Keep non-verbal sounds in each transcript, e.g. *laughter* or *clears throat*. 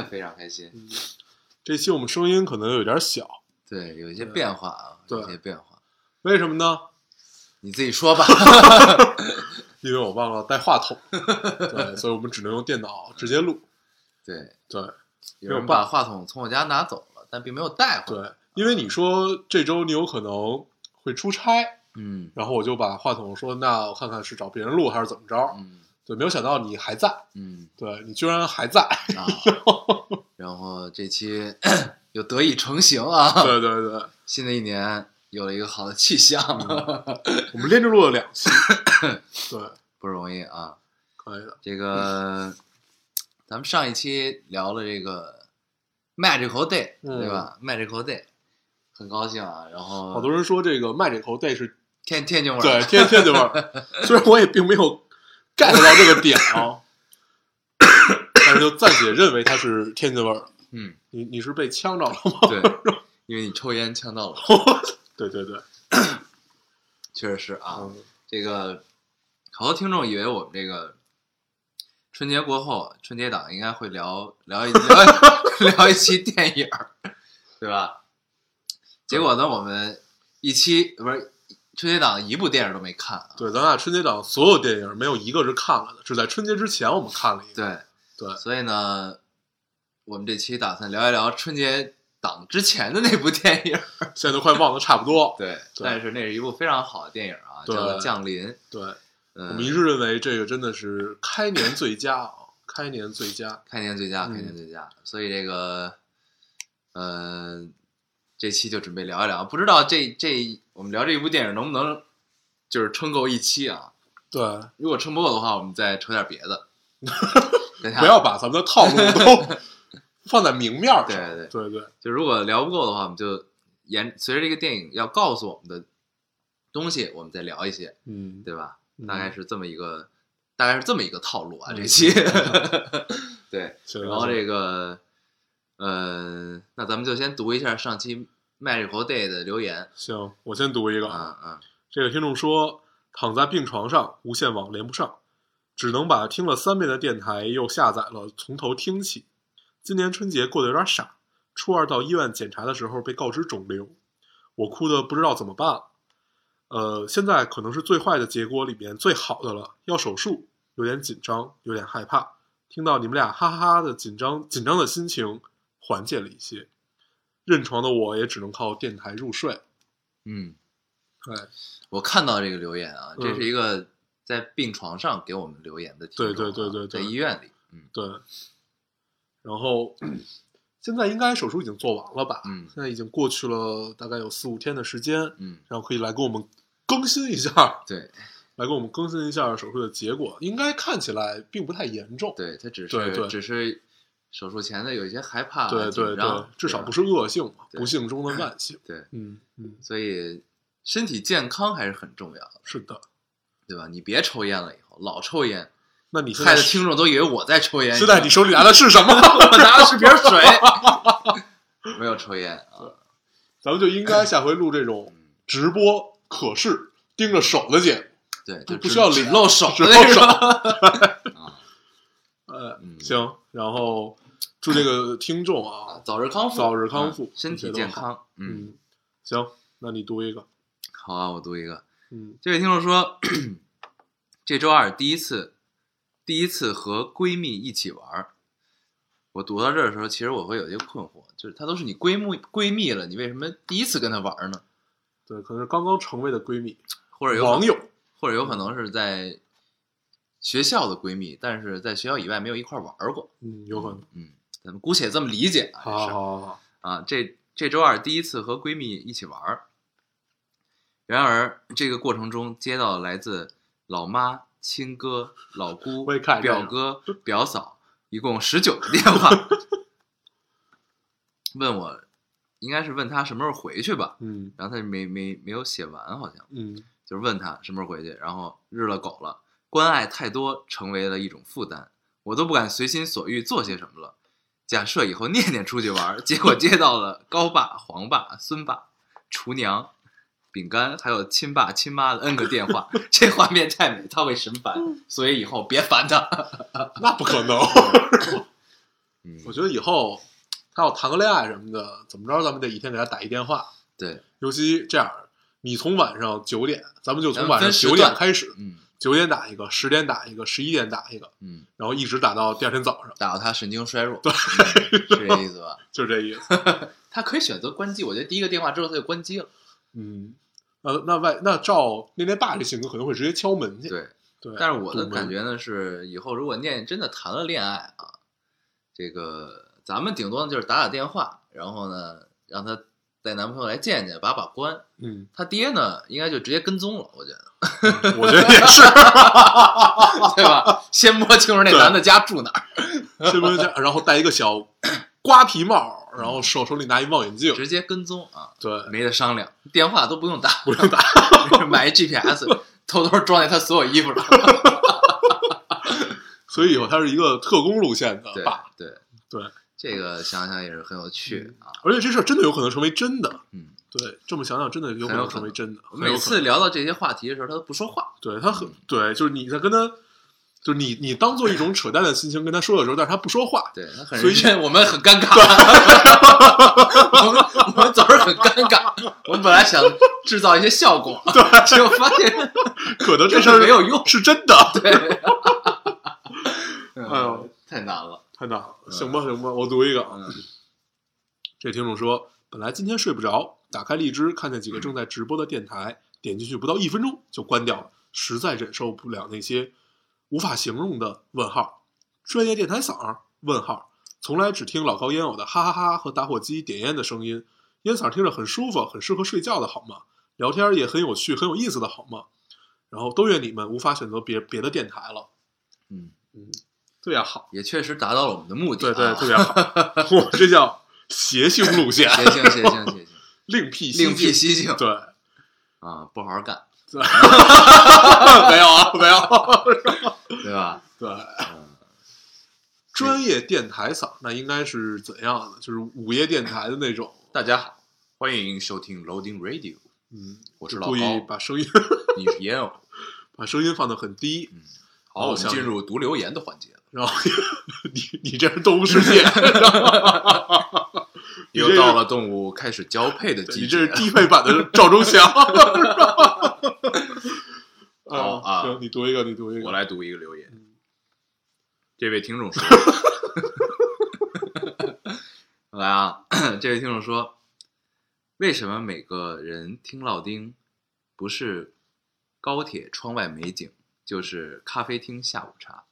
*laughs* 非常开心。这期我们声音可能有点小，对，有一些变化啊，对有一些变化。为什么呢？你自己说吧。*laughs* 因为我忘了带话筒，对，所以我们只能用电脑直接录。对，对有人把话筒从我家拿走了，但并没有带回来。对，因为你说这周你有可能会出差，嗯然后我就把话筒说，那我看看是找别人录还是怎么着。嗯对，没有想到你还在，嗯对你居然还在。啊，*laughs* 然后这期又得以成型啊！对对对，新的一年有了一个好的气象，*laughs* 我们连着录了两期，*laughs* 对，不容易啊。可以的。这个咱们上一期聊了这个 Magical Day，嗯对吧？Magical Day，很高兴啊。然后好多人说这个 Magical Day 是天天津味儿，对天天津味儿，虽然我也并没有 get 到这个点啊，但是就暂且认为它是天津味儿。嗯，你你是被呛着了吗？对，*laughs* 因为你抽烟呛到了，*laughs* 对对对，确实是啊。嗯，这个好多听众以为我们这个春节过后，春节档应该会聊聊一聊 *laughs* 聊一期电影儿，对吧？结果呢，我们一期不是春节档一部电影都没看啊。对，咱俩春节档所有电影没有一个是看了的，只在春节之前我们看了一个。对，对所以呢，我们这期打算聊一聊春节档之前的那部电影。*laughs* 现在都快忘得差不多。对，对但是那是一部非常好的电影啊，叫做《降临》。对，嗯，我们一致认为这个真的是开年最佳啊，开年最佳。开年最佳，嗯开年最佳。所以这个，呃，这期就准备聊一聊，不知道这这我们聊这一部电影能不能就是撑够一期啊？对，如果撑不够的话，我们再扯点别的。*laughs* 不要把咱们的套路都 *laughs* 放在明面儿上。对对对对就如果聊不够的话，我们就沿随着这个电影要告诉我们的东西，我们再聊一些，嗯，对吧？嗯大概是这么一个，大概是这么一个套路啊。嗯这期，*laughs* 对。然后这个，呃，那咱们就先读一下上期 Magical Day 的留言。行，我先读一个啊啊，这个听众说，躺在病床上，无线网连不上，只能把听了三遍的电台又下载了，从头听起。今年春节过得有点傻，初二到医院检查的时候被告知肿瘤，我哭的不知道怎么办了。呃，现在可能是最坏的结果里面最好的了，要手术，有点紧张，有点害怕。听到你们俩哈哈哈的紧张紧张的心情缓解了一些，认床的我也只能靠电台入睡。嗯，对，我看到这个留言啊，嗯这是一个在病床上给我们留言的听众啊、对对对对对在医院里，嗯对，然后现在应该手术已经做完了吧？嗯现在已经过去了大概有四五天的时间，嗯，然后可以来给我们更新一下，对来给我们更新一下手术的结果。应该看起来并不太严重，对，它只是对对只是手术前的有一些害怕、对对对，至少不是恶性嘛，不幸中的万幸。对，嗯嗯，所以身体健康还是很重要的，是的。对吧？你别抽烟了，以后老抽烟，那你害在得听众都以为我在抽烟。现在你手里拿的是什么？*laughs* 我拿的是瓶水，*laughs* 没有抽烟啊。咱们就应该下回录这种直播可视盯着手的节目。对，就不需要脸露手只露的那种。*laughs* 啊呃，嗯行，然后祝这个听众啊，早日康复，早日康复嗯身体健康。嗯，嗯，行，那你读一个，好啊，我读一个。嗯这位听众说，这周二第一次，第一次和闺蜜一起玩儿。我读到这儿的时候，其实我会有些困惑，就是她都是你闺蜜闺蜜了，你为什么第一次跟她玩呢？对，可能是刚刚成为的闺蜜，或者有网友，或者有可能是在学校的闺蜜，但是在学校以外没有一块儿玩儿过。嗯，有可能。嗯，咱们姑且这么理解啊。这好好好好，啊，这这周二第一次和闺蜜一起玩儿，然而这个过程中接到来自老妈、亲哥、老姑表哥、表嫂，一共十九个电话。*laughs* 问我，应该是问他什么时候回去吧，嗯然后他就没没没有写完，好像嗯就是问他什么时候回去，然后日了狗了，关爱太多成为了一种负担，我都不敢随心所欲做些什么了。假设以后念念出去玩儿，结果接到了高爸、黄爸、孙爸、厨娘、饼干，还有亲爸亲妈的 N 个电话，*laughs* 这画面太美，他会神烦，所以以后别烦他。*laughs* 那不可能。嗯，我觉得以后他要谈个恋爱什么的，怎么着咱们得一天给他打一电话，对，尤其这样，你从晚上九点，咱们就从晚上九点开始，嗯九点打一个，十点打一个，十一点打一个，嗯，然后一直打到第二天早上，打到他神经衰弱，对，是这意思吧？就这意思。*laughs* 他可以选择关机，我觉得第一个电话之后他就关机了。嗯，那那外那照念念爸这性格，可能会直接敲门去。对，对，但是我的感觉呢是，以后如果念真的谈了恋爱啊，这个咱们顶多就是打打电话，然后呢让他带男朋友来见见，把把关。嗯，他爹呢，应该就直接跟踪了，我觉得，我觉得也是。对吧？先摸清楚那男的家住哪儿，先摸家，然后戴一个小瓜皮帽，然后手手里拿一望远镜，直接跟踪啊，对，没得商量，电话都不用打，不用打。买一 GPS，*laughs* 偷偷装在他所有衣服上。*laughs* 所以以后他是一个特工路线的对爸，对对，这个想想也是很有趣啊。而且这事儿真的有可能成为真的。嗯，对，这么想想，真的有可能成为真的。每次聊到这些话题的时候，他都不说话。对他很对，就是你在跟他，就是你你当做一种扯淡的心情跟他说的时候，但是他不说话，对他很所以我们很尴尬，*laughs* 我们我们总是很尴尬。我们本来想制造一些效果，*laughs* 对，结果发现 *laughs* 可能这事儿没有用是真的。对，哎呦，太难了。太难了，行吧行吧，我读一个。啊这听众说，本来今天睡不着，打开荔枝看见几个正在直播的电台，点进去不到一分钟就关掉了，实在忍受不了那些无法形容的问号，专业电台嗓儿问号，从来只听老高烟偶的哈哈哈和打火机点烟的声音，烟嗓听着很舒服，很适合睡觉的好吗？聊天也很有趣，很有意思的好吗？然后都怨你们无法选择别别的电台了，嗯，嗯，特别好，也确实达到了我们的目的、对啊。对，特别好，*laughs* 我这叫邪性路线，邪性邪性邪性，另辟 *laughs* 另辟蹊蹊径对，啊，不好好干，*laughs* 没有啊，没有，对吧？对，嗯，专业电台嗓那应该是怎样的？就是午夜电台的那种，大家好，欢迎收听 Loading Radio，嗯，我是老就故意把声音你是烟偶。把声音放得很低，嗯，好，我们进入读留言的环节了。然后 *laughs* 你你这是动物世界，又到了动物开始交配的季节你这是，低配版的赵忠祥。好啊行，你读一个，你读一个，我来读一个留言嗯。这位听众说：*laughs* “来啊，这位听众说，为什么每个人听老丁不是高铁窗外美景，就是咖啡厅下午茶，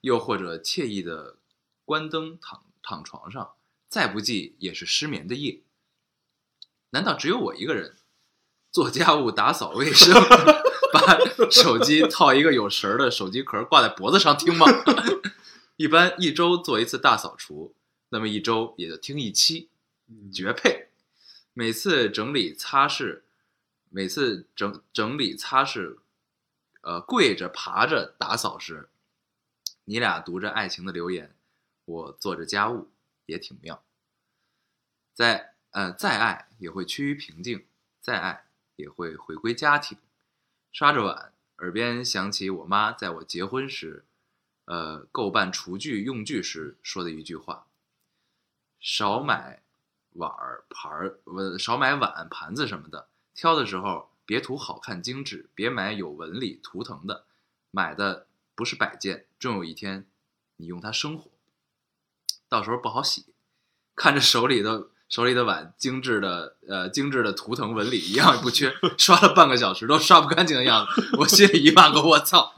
又或者惬意的关灯躺躺床上，再不济也是失眠的夜？难道只有我一个人做家务、打扫卫生，*laughs* 把手机套一个有绳儿的手机壳挂在脖子上听吗？*laughs* 一般一周做一次大扫除，那么一周也就听一期，嗯绝配。每次整理擦拭，每次整整理擦拭，呃，跪着爬着打扫时，你俩读着爱情的留言，我做着家务，也挺妙。再呃再爱也会趋于平静，再爱也会回归家庭。刷着碗，耳边响起我妈在我结婚时，呃，购办厨具用具时说的一句话：少买碗儿盘儿，呃，少买碗盘子什么的，挑的时候别图好看精致，别买有纹理图腾的，买的不是摆件，终有一天你用它生活，到时候不好洗。看着手里的手里的碗精致的呃精致的图腾纹理一样也不缺，刷了半个小时都刷不干净的样子，我心里一万个我操！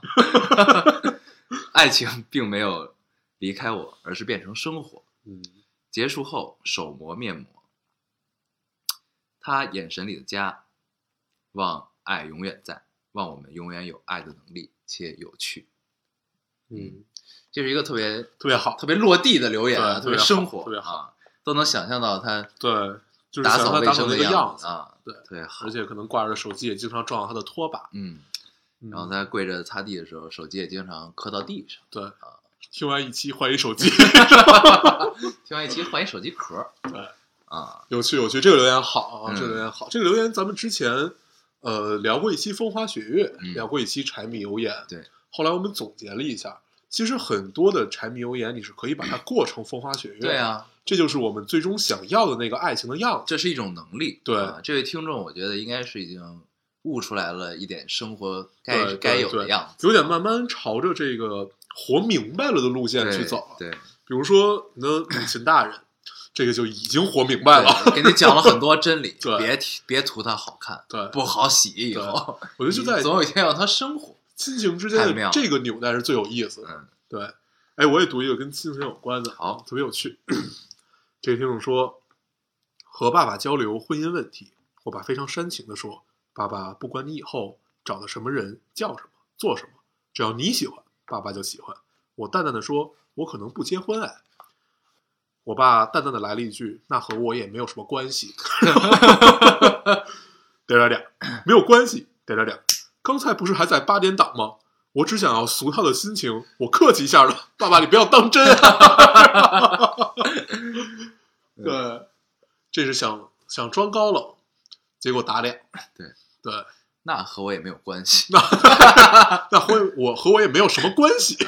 *laughs* 爱情并没有离开我，而是变成生活。嗯结束后手磨面膜，他眼神里的家，望爱永远在，望我们永远有爱的能力且有趣。嗯，这是一个特别特别好，特别落地的留言啊，对特别生活，特别好啊。都能想象到他对，就是打扫卫生的样子啊，对，对，好而，且可能挂着手机也经常撞到他的拖把，嗯，嗯然后他跪着擦地的时候，手机也经常磕到地上。对啊，听完一期换一手机 *laughs* *laughs* 听完一期换一手机壳，对，啊，有趣有趣，这个留言好这个留言好，这个留言咱们之前呃聊过一期风花雪月，嗯聊过一期柴米油盐，对，后来我们总结了一下。其实很多的柴米油盐，你是可以把它过成风花雪月。对，啊，这就是我们最终想要的那个爱情的样子。这是一种能力。对啊这位听众，我觉得应该是已经悟出来了一点生活该该有的样子，有点慢慢朝着这个活明白了的路线去走了。对，比如说你的母亲大人，这个就已经活明白了。给你讲了很多真理，*laughs* 对别提别图它好看，对不好洗以后，我觉得就在总有一天要它生活。亲情之间的这个纽带是最有意思的。嗯，对，哎，我也读一个跟亲情有关的，好特别有趣。这个听众说，和爸爸交流婚姻问题，我爸非常煽情的说：“爸爸，不管你以后找的什么人，叫什么，做什么，只要你喜欢，爸爸就喜欢。”我淡淡的说：“我可能不结婚哎。”我爸淡淡的来了一句：“那和我也没有什么关系。*laughs* ”点点点，没有关系。点点点，刚才不是还在八点档吗？我只想要俗套的心情，我客气一下了。爸爸，你不要当真、啊。*laughs* 对，这是想想装高冷，结果打脸。对对，那和我也没有关系。那 *laughs* 那和我和我也没有什么关系。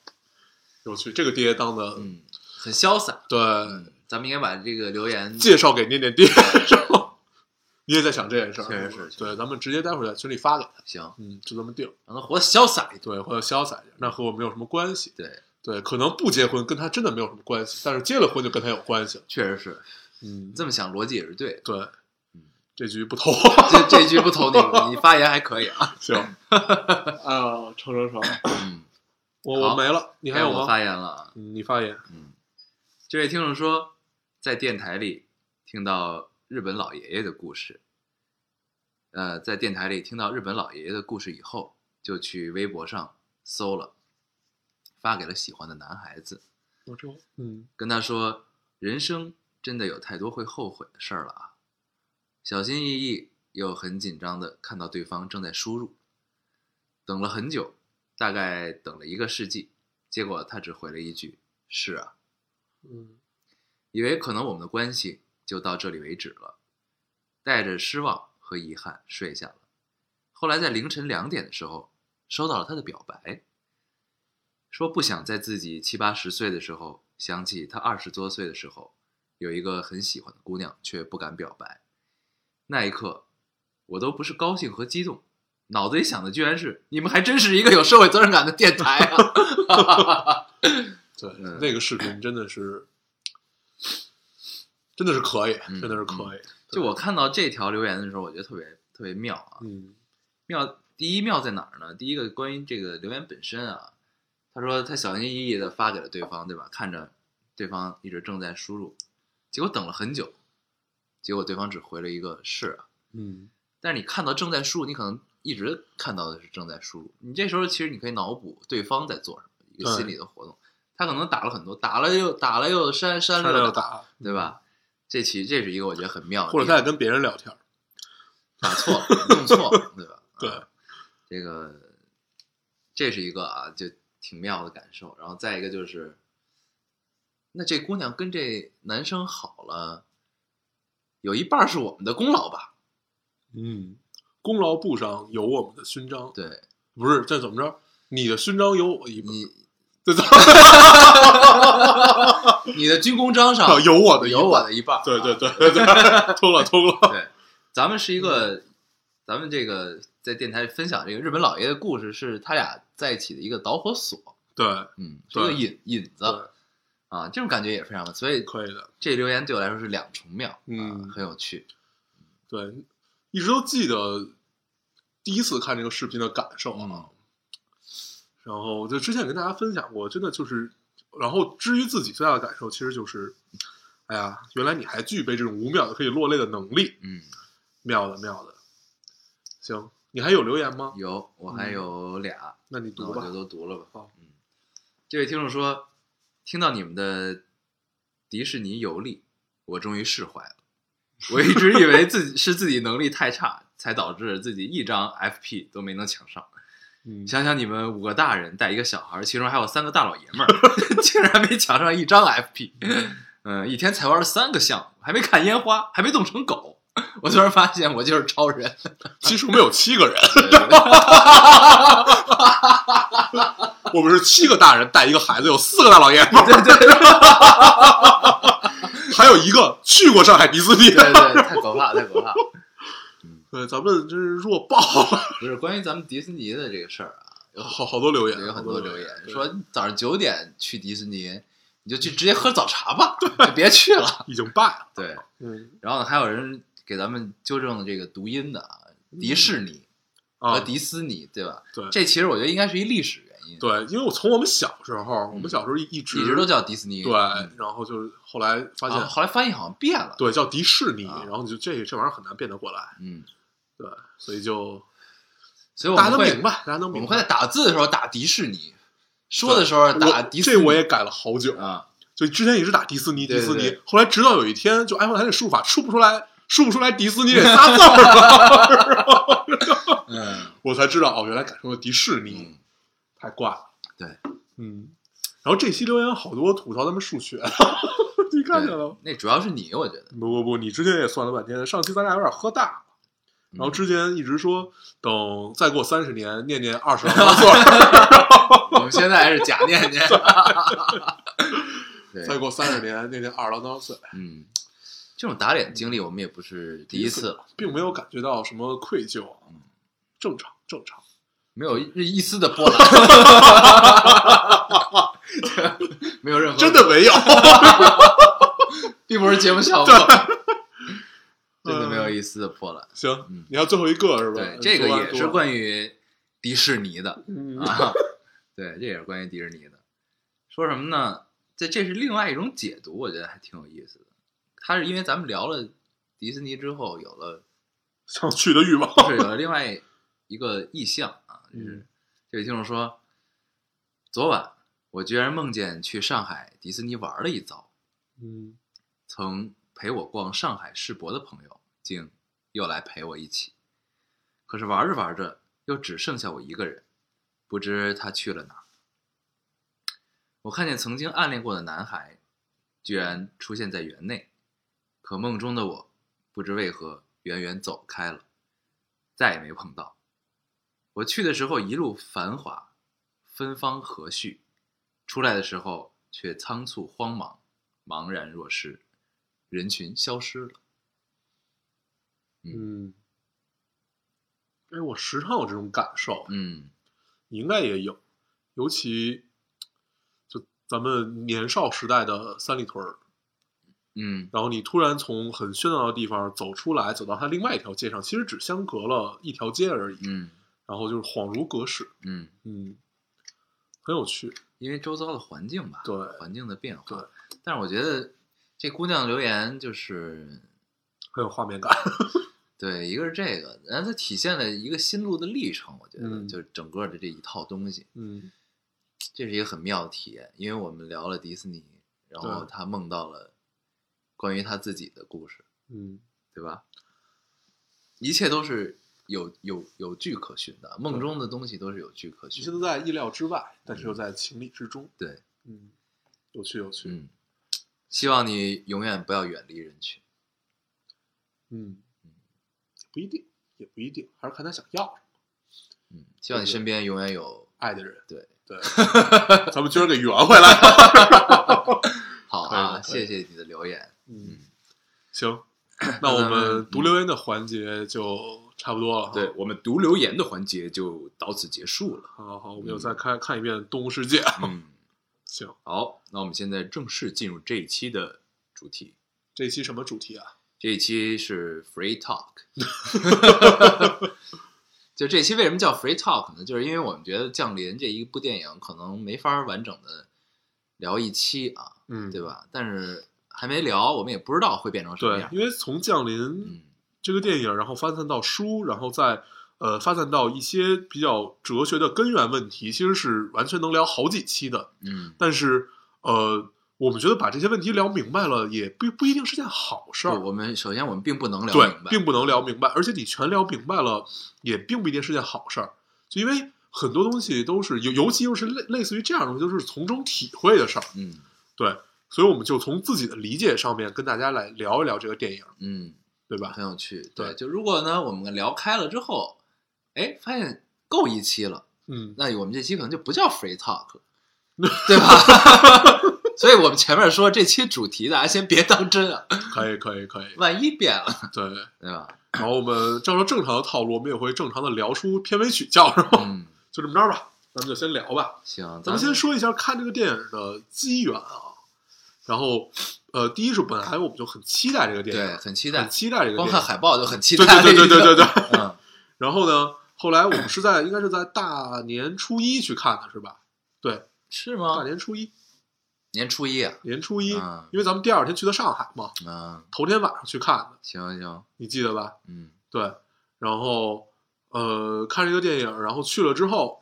*laughs* 我去，这个爹当的、嗯，很潇洒。对，嗯，咱们应该把这个留言介绍给念念爹。你也在想这件事儿？确实是对，咱们直接待会儿在群里发给他。行，嗯，就这么定。让他活得潇洒一点。对，活得潇洒一点，那和我没有什么关系。对，对，可能不结婚跟他真的没有什么关系，但是结了婚就跟他有关系了。确实是嗯，这么想，逻辑也是对。对嗯，这局不投。*laughs* 这这局不投你，*laughs* 你发言还可以啊。*laughs* 行，啊，成成成，嗯，我我没了，你还有吗？发言了你发言。嗯，这位听众说，在电台里听到日本老爷爷的故事，呃，在电台里听到日本老爷爷的故事以后，就去微博上搜了，发给了喜欢的男孩子，我这，嗯跟他说，人生真的有太多会后悔的事儿了啊！小心翼翼又很紧张的看到对方正在输入，等了很久，大概等了一个世纪，结果他只回了一句：“是啊。”嗯以为可能我们的关系就到这里为止了，带着失望和遗憾睡下了。后来在凌晨两点的时候，收到了他的表白，说不想在自己七八十岁的时候想起他二十多岁的时候有一个很喜欢的姑娘，却不敢表白。那一刻，我都不是高兴和激动，脑子里想的居然是你们还真是一个有社会责任感的电台啊！*laughs* 对，嗯那个视频真的是，真的是可以，嗯真的是可以。就我看到这条留言的时候，我觉得特别特别妙啊！嗯妙，第一妙在哪儿呢？第一个关于这个留言本身啊，他说他小心翼翼的发给了对方，对吧？看着对方一直正在输入，结果等了很久，结果对方只回了一个是啊。嗯但是你看到正在输入，你可能一直看到的是正在输入，你这时候其实你可以脑补对方在做什么，一个心理的活动。他可能打了很多，打了又打了又删，删了又打，对吧？这其实这是一个我觉得很妙的，或者他在跟别人聊天。打错了，弄错了，对吧？*laughs* 对啊这个这是一个啊，就挺妙的感受。然后再一个就是，那这姑娘跟这男生好了，有一半是我们的功劳吧？嗯，功劳簿上有我们的勋章，对不是这怎么着？你的勋章有我一你，这怎么 *laughs* 你的军功章上有我的有我的一半儿。对对啊对对对，*laughs* 通了通了。对，咱们是一个，咱们这个在电台分享这个日本老爷的故事，是他俩在一起的一个导火索。对，嗯，是一个引引子啊，这种感觉也非常的，所以可以的。这留言对我来说是两重妙，嗯啊很有趣。对，一直都记得第一次看这个视频的感受啊。嗯然后就之前跟大家分享过，真的就是，然后至于自己最大的感受，其实就是，哎呀，原来你还具备这种五秒的可以落泪的能力，嗯，妙的妙的。行，你还有留言吗？有，我还有俩，那你读吧我就。都读了吧。好嗯，这位听众说，听到你们的迪士尼游历，我终于释怀了。我一直以为自己 *laughs* 是自己能力太差，才导致自己一张 FP 都没能抢上。嗯，想想你们五个大人带一个小孩儿，其中还有三个大老爷们儿，*laughs* 竟然没抢上一张 FP。嗯，一天才玩了三个项目，还没看烟花，还没冻成狗。*laughs* 我突然发现我就是超人。其实我们有七个人，*laughs* 我们是七个大人带一个孩子，有四个大老爷们儿，对对对还有一个去过上海迪士尼。对对，太可怕，太可怕。对，咱们真是弱爆了，*laughs* 不是关于咱们迪士尼的这个事儿啊，有好好多留言，有很多留言说早上九点去迪士尼，你就去直接喝早茶吧，*laughs* 就别去了。*laughs* 已经败了。对，嗯然后，还有人给咱们纠正这个读音的啊，迪士尼和啊，迪斯尼，对吧？对这其实我觉得应该是一历史原因，对，因为我从我们小时候，我们小时候一一直一直都叫迪士尼。对，嗯然后就是后来发现啊，后来翻译好像变了。，对叫迪士尼，啊然后你就这这玩意儿很难变得过来，嗯，对，所以就所以大家能明白，大家能我明白。们会在打字的时候打迪士尼，说的时候打我迪士尼。这我也改了好久，啊，就之前一直打迪士尼，对对迪士尼对，后来直到有一天，就 iPhone 它这输入法输不出来，输不出来迪士尼这仨字儿了，嗯 *laughs* 我才知道哦，原来改成了迪士尼，嗯，太怪了。对，嗯，然后这期留言好多吐槽咱们数学，*laughs* 你看见了吗？那主要是你，我觉得。不不不，你之前也算了半天，上期咱俩有点喝大了。然后之前一直说等再过三十年念念二十郎当岁，我们现在还是假念念。*laughs* 对再过三十年念念二十郎当岁，嗯，这种打脸经历我们也不是第一次了，并没有感觉到什么愧疚，嗯正常正常。*laughs* 没有一一丝的波澜，*laughs* 没有任何，真的没有，并不是节目效果，真的没有一丝的破烂。行嗯，你要最后一个是吧？对，这个也是关于迪士尼的嗯 *laughs* 啊，对，这也是关于迪士尼的。说什么呢？这这是另外一种解读，我觉得还挺有意思的。它是因为咱们聊了迪士尼之后，有了想去的欲望。是有了另外一个意向啊，就是嗯这位听众说，昨晚我居然梦见去上海迪士尼玩了一遭，嗯，曾陪我逛上海世博的朋友竟又来陪我一起，可是玩着玩着又只剩下我一个人，不知他去了哪。我看见曾经暗恋过的男孩，居然出现在园内，可梦中的我不知为何远远走开了，再也没碰到。我去的时候一路繁华，芬芳和煦，出来的时候却仓促慌忙，茫然若失，人群消失了。嗯，哎，我时常有这种感受，嗯。你应该也有，尤其就咱们年少时代的三里屯儿，嗯。然后你突然从很喧闹的地方走出来，走到它另外一条街上，其实只相隔了一条街而已，嗯。然后就是恍如隔世，嗯，嗯，很有趣，因为周遭的环境吧，对环境的变化。对，但是我觉得这姑娘留言就是很有画面感，*laughs* 对，一个是这个，然后它体现了一个心路的历程。我觉得，嗯就是整个的这一套东西，嗯这是一个很妙的体验。因为我们聊了迪士尼，然后他梦到了关于他自己的故事，嗯，对吧？一切都是有有有据可循的，梦中的东西都是有据可一切都循的。在意料之外，但是又在情理之中，对，嗯，有趣有趣，嗯，希望你永远不要远离人群。嗯，不一定，也不一定，还是看他想要什么，嗯，希望你身边永远有爱的人，对。对，*laughs* 咱们今儿给圆回来，*laughs* 好啊，可以可以谢谢你的留言。嗯，行，那我们们读留言的环节就差不多了。对，我们读留言的环节就到此结束了。好好好，我们又再看看一遍《动物世界》。嗯，行，好，那我们现在正式进入这一期的主题。这一期什么主题啊？这一期是 Free Talk。*laughs* 就这期为什么叫 Free Talk 呢？就是因为我们觉得《降临》这一部电影可能没法完整的聊一期啊，嗯，对吧？但是还没聊，我们也不知道会变成什么样，。对因为从《降临》嗯这个电影，然后发散到书，然后再呃发散到一些比较哲学的根源问题，其实是完全能聊好几期的。嗯但是呃，我们觉得把这些问题聊明白了，也不不一定是件好事，儿。我们首先我们并不能聊对明，白，并不能聊明白，而且你全聊明白了，也并不一定是件好事儿。就因为很多东西都是尤尤其又是类类似于这样的东西，都是从中体会的事儿。嗯对，所以我们就从自己的理解上面跟大家来聊一聊这个电影，嗯，对吧？很有趣。对就如果呢我们聊开了之后，哎，发现够一期了，嗯，那我们这期可能就不叫 free talk，*laughs* 对吧？*laughs* 所以我们前面说这期主题大家先别当真啊，可以，可以，可以。万一变了，对，*laughs* 对吧？然后我们照着正常的套路，我们也会正常的聊出片尾曲叫，什么？嗯，就这么着吧，咱们就先聊吧。行，咱们先说一下看这个电影的机缘啊。然后，呃，第一是本来我们就很期待这个电影，对，很期待很，期待这个光电影。看海报就很期对待了。对对对对对对。嗯，然后呢，后来我们是在应该是在大年初一去看的，是吧？对，是吗？大年初一，年初一啊，年初一，嗯因为咱们第二天去的上海嘛，嗯，头天晚上去看的，行行，你记得吧？嗯对，然后呃，看这个电影，然后去了之后，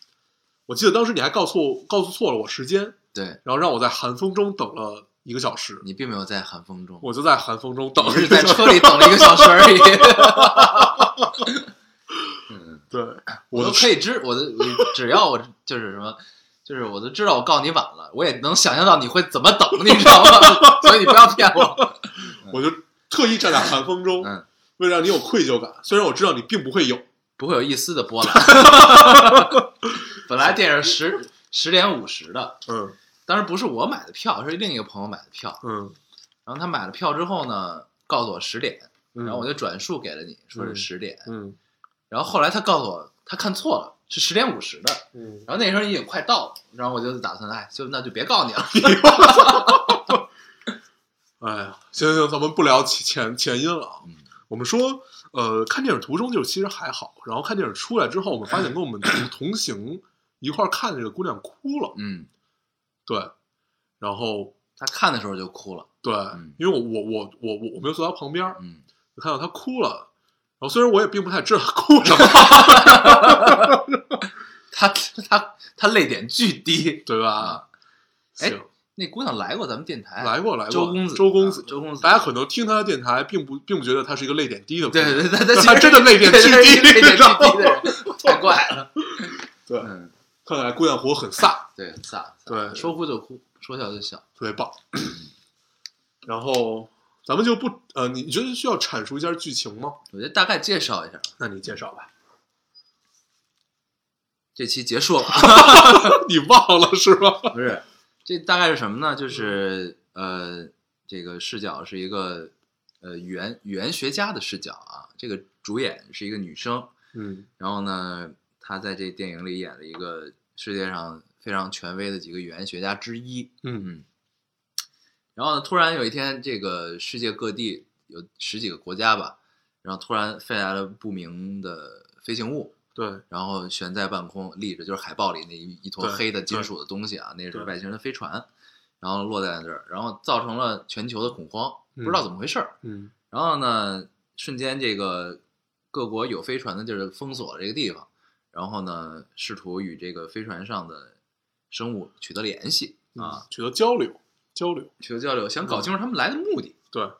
*coughs* 我记得当时你还告诉我告诉错了我时间，对然后让我在寒风中等了一个小时，你并没有在寒风中，我就在寒风中等你是了一个小时。在车里等了一个小时而已。*laughs* 我我都可以知我的，我只要我就是什么，就是我都知道我告你晚了，我也能想象到你会怎么等，你知道吗？*laughs* 所以你不要骗我。*laughs* 我就特意站在寒风中，嗯，为了让你有愧疚感。虽然我知道你并不会有，不会有一丝的波澜。*laughs* 本来电影十十点五十的，嗯当时不是我买的票，是另一个朋友买的票。嗯，然后他买了票之后呢，告诉我十点，嗯然后我就转述给了你，说是嗯十点。嗯然后后来他告诉我他看错了，是十点五十的。嗯，然后那时候已经快到了，然后我就打算，哎，就那就别告你了。*laughs* *laughs* 哎呀，行行，咱们不聊起前前因了啊。嗯我们说，呃，看电影途中就其实还好，然后看电影出来之后，我们发现跟我们同同行一块看的这个姑娘哭了，嗯，对，然后他看的时候就哭了。对，嗯因为我我我我我我没有坐她旁边儿，嗯，就看到她哭了，虽然我也并不太知道哭什么，*laughs* 他他他泪点巨低。对吧啊？哎行，那姑娘来过咱们电台，来过来过，周公子，周公子啊，周公子，大家可能听他的电台，并不并不觉得他是一个泪点低的姑对娘，对对，*laughs* 他他真的泪点巨低，泪点巨低的人，太怪了。*laughs* 对，嗯，看来姑娘活很飒，对，很飒，对说哭就哭，说笑就笑。特别棒。*coughs* 然后咱们就不呃，你觉得需要阐述一下剧情吗？我觉得大概介绍一下，那你介绍吧。这期结束了。*laughs* 你忘了是吧？不是，这大概是什么呢？就是呃，这个视角是一个呃语言语言学家的视角啊。这个主演是一个女生，嗯然后呢，她在这电影里演了一个世界上非常权威的几个语言学家之一。嗯嗯，然后呢，突然有一天，这个世界各地有十几个国家吧，然后突然飞来了不明的飞行物，对，然后悬在半空立着，就是海报里那一一坨黑的金属的东西啊，那是外星人的飞船，然后落在这儿，然后造成了全球的恐慌，不嗯知道怎么回事儿。嗯然后呢，瞬间这个各国有飞船的地儿封锁了这个地方，然后呢，试图与这个飞船上的生物取得联系啊，，取得交流交流，取得交流，想搞清楚他们来的目的，对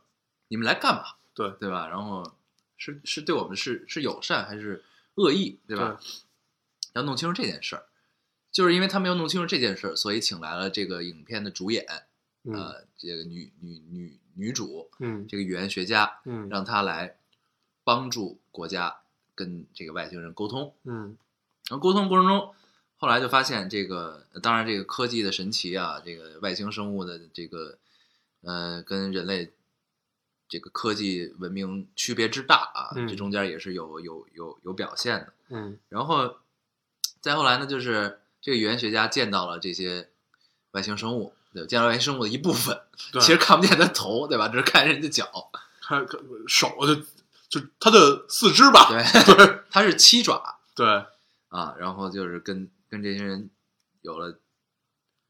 你们来干嘛？对对吧？然后是是对我们是是友善还是恶意，对吧？要弄清楚这件事儿，就是因为他们要弄清楚这件事儿，所以请来了这个影片的主演，嗯呃，这个女女女女主，嗯这个语言学家，嗯让她来帮助国家跟这个外星人沟通。嗯然后沟通过程中，后来就发现这个，当然这个科技的神奇啊，这个外星生物的这个，呃，跟人类这个科技文明区别之大啊，嗯这中间也是有有有有表现的。嗯然后再后来呢，就是这个语言学家见到了这些外星生物，对，见到外星生物的一部分，*laughs* 对其实看不见他头，对吧？只是看人家脚，看看手就就他的四肢吧，对，*laughs* 对它是七爪对啊，然后就是跟跟这些人有了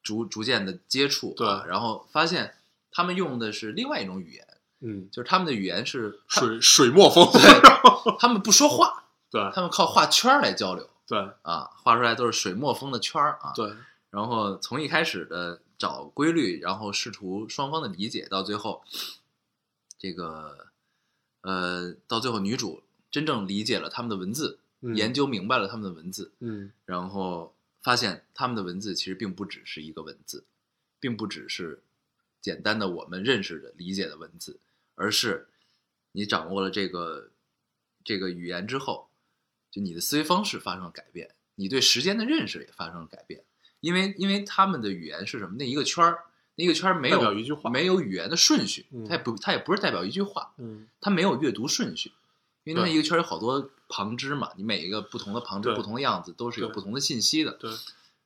逐逐渐的接触，啊对然后发现他们用的是另外一种语言，嗯，就是他们的语言是水水墨风，*laughs* 他们不说话，*laughs* 对他们靠画圈来交流对啊，画出来都是水墨风的圈儿啊，对，然后从一开始的找规律，然后试图双方的理解，到最后，这个呃，到最后女主真正理解了他们的文字，嗯。研究明白了他们的文字，嗯。然后发现他们的文字其实并不只是一个文字，并不只是简单的我们认识的理解的文字，而是你掌握了这个这个语言之后，就你的思维方式发生了改变，你对时间的认识也发生了改变，因为因为他们的语言是什么？那一个圈儿，那一个圈儿没有一句话没有语言的顺序，嗯它也不它也不是代表一句话，嗯。它没有阅读顺序，因为它对一个圈有好多旁支嘛，你每一个不同的旁支、不同的样子都是有不同的信息的。对，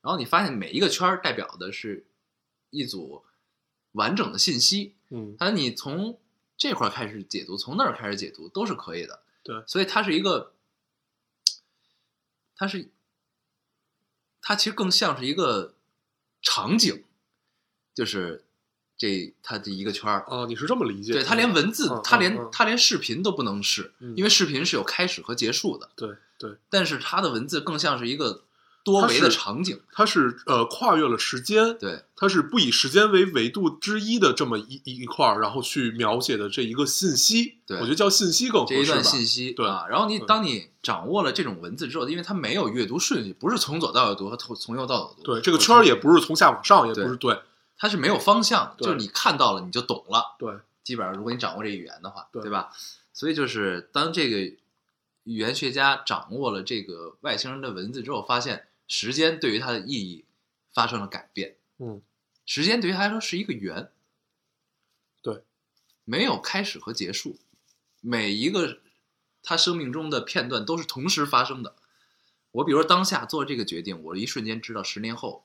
然后你发现每一个圈代表的是一组完整的信息，嗯它你从这块开始解读，从那儿开始解读都是可以的。对所以它是一个，它是，它其实更像是一个场景，就是这它的一个圈儿，哦，你是这么理解？对，它连文字嗯，它连嗯嗯它连视频都不能是，嗯因为视频是有开始和结束的，对对，但是它的文字更像是一个多维的场景，它是呃跨越了时间，对它是不以时间为维度之一的这么一一一块儿，然后去描写的这一个信息，对我觉得叫信息更合这一。段信息，对啊，然后你当你掌握了这种文字之后，因为它没有阅读顺序，不是从左到右读和从从右到左读，对，这个圈儿也不是从下往上，也不是对它是没有方向就是你看到了你就懂了。对基本上如果你掌握这语言的话，对对吧？所以就是当这个语言学家掌握了这个外星人的文字之后，发现时间对于它的意义发生了改变。嗯，时间对于他来说是一个圆，对，没有开始和结束，每一个他生命中的片段都是同时发生的。我比如说当下做这个决定，我一瞬间知道十年后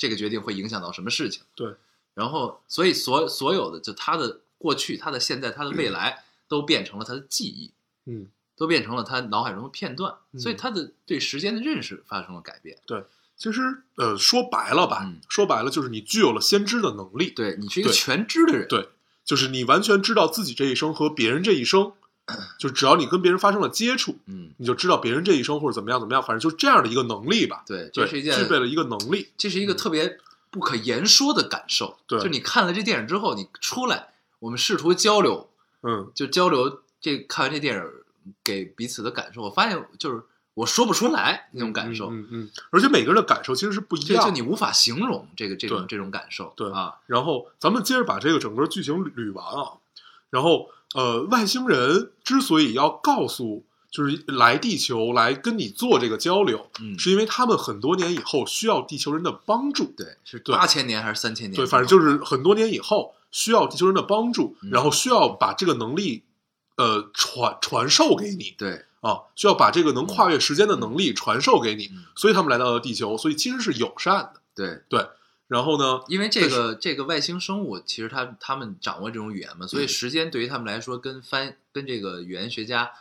这个决定会影响到什么事情。对，然后所以所所有的就他的过去、他的现在、他的未来都变成了他的记忆，嗯，都变成了他脑海中的片段，嗯。所以他的对时间的认识发生了改变。对其实呃说白了吧，嗯。说白了就是你具有了先知的能力，对你是一个全知的人，对就是你完全知道自己这一生和别人这一生，就只要你跟别人发生了接触，嗯，你就知道别人这一生或者怎么样怎么样，反正就是这样的一个能力吧。对，这是一件具备了一个能力。这是一个特别不可言说的感受。对就你看了这电影之后，你出来，我们试图交流，嗯，就交流这看完这电影给彼此的感受。我发现就是我说不出来那种感受，嗯嗯嗯，而且每个人的感受其实是不一样的。就就你无法形容这个这种这种感受。对啊，然后咱们接着把这个整个剧情捋捋完啊。然后呃，外星人之所以要告诉，就是来地球来跟你做这个交流，嗯，是因为他们很多年以后需要地球人的帮助。对，是对八千年还是三千年？对，反正就是很多年以后需要地球人的帮助，嗯然后需要把这个能力呃传传授给你对，啊，需要把这个能跨越时间的能力传授给你，嗯所以他们来到了地球，所以其实是友善的。对，对，然后呢，因为这个这个外星生物，其实他他们掌握这种语言嘛，嗯所以时间对于他们来说，跟翻跟这个语言学家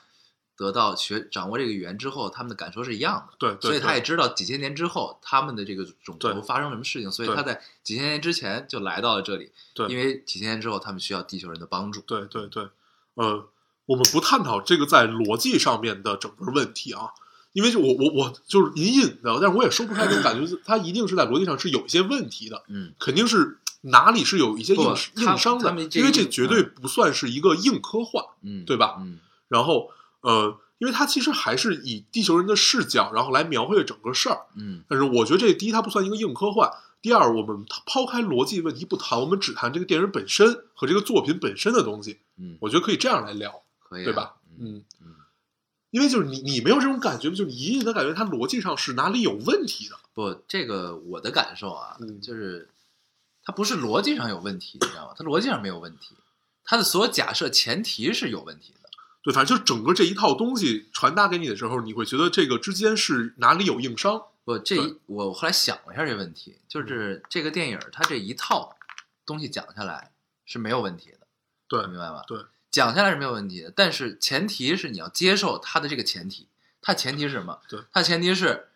得到学掌握这个语言之后，他们的感受是一样的。对对，所以他也知道几千年之后他们的这个种族发生什么事情，所以他在几千年之前就来到了这里，对。因为几千年之后他们需要地球人的帮助。对对对，呃，我们不探讨这个在逻辑上面的整个问题啊，因为就我我我就是隐隐的，但是我也说不出来这种感觉，它一定是在逻辑上是有一些问题的，嗯，肯定是哪里是有一些硬硬伤的，因为这绝对不算是一个硬科幻。嗯，对吧嗯然后呃，因为它其实还是以地球人的视角，然后来描绘整个事儿。嗯但是我觉得这第一，它不算一个硬科幻；第二，我们抛开逻辑问题不谈，我们只谈这个电影本身和这个作品本身的东西。嗯，我觉得可以这样来聊，可以啊，对吧？嗯，因为就是你你没有这种感觉，就是你隐隐的感觉它逻辑上是哪里有问题的。不，这个我的感受啊，嗯就是它不是逻辑上有问题，你知道吗？它逻辑上没有问题，它的所有假设前提是有问题的。对，反正就是整个这一套东西传达给你的时候，你会觉得这个之间是哪里有硬伤。不，这我后来想了一下这问题，就是这个电影它这一套东西讲下来是没有问题的，对明白吧？对，讲下来是没有问题的，但是前提是你要接受它的这个前提，它前提是什么？对，它前提是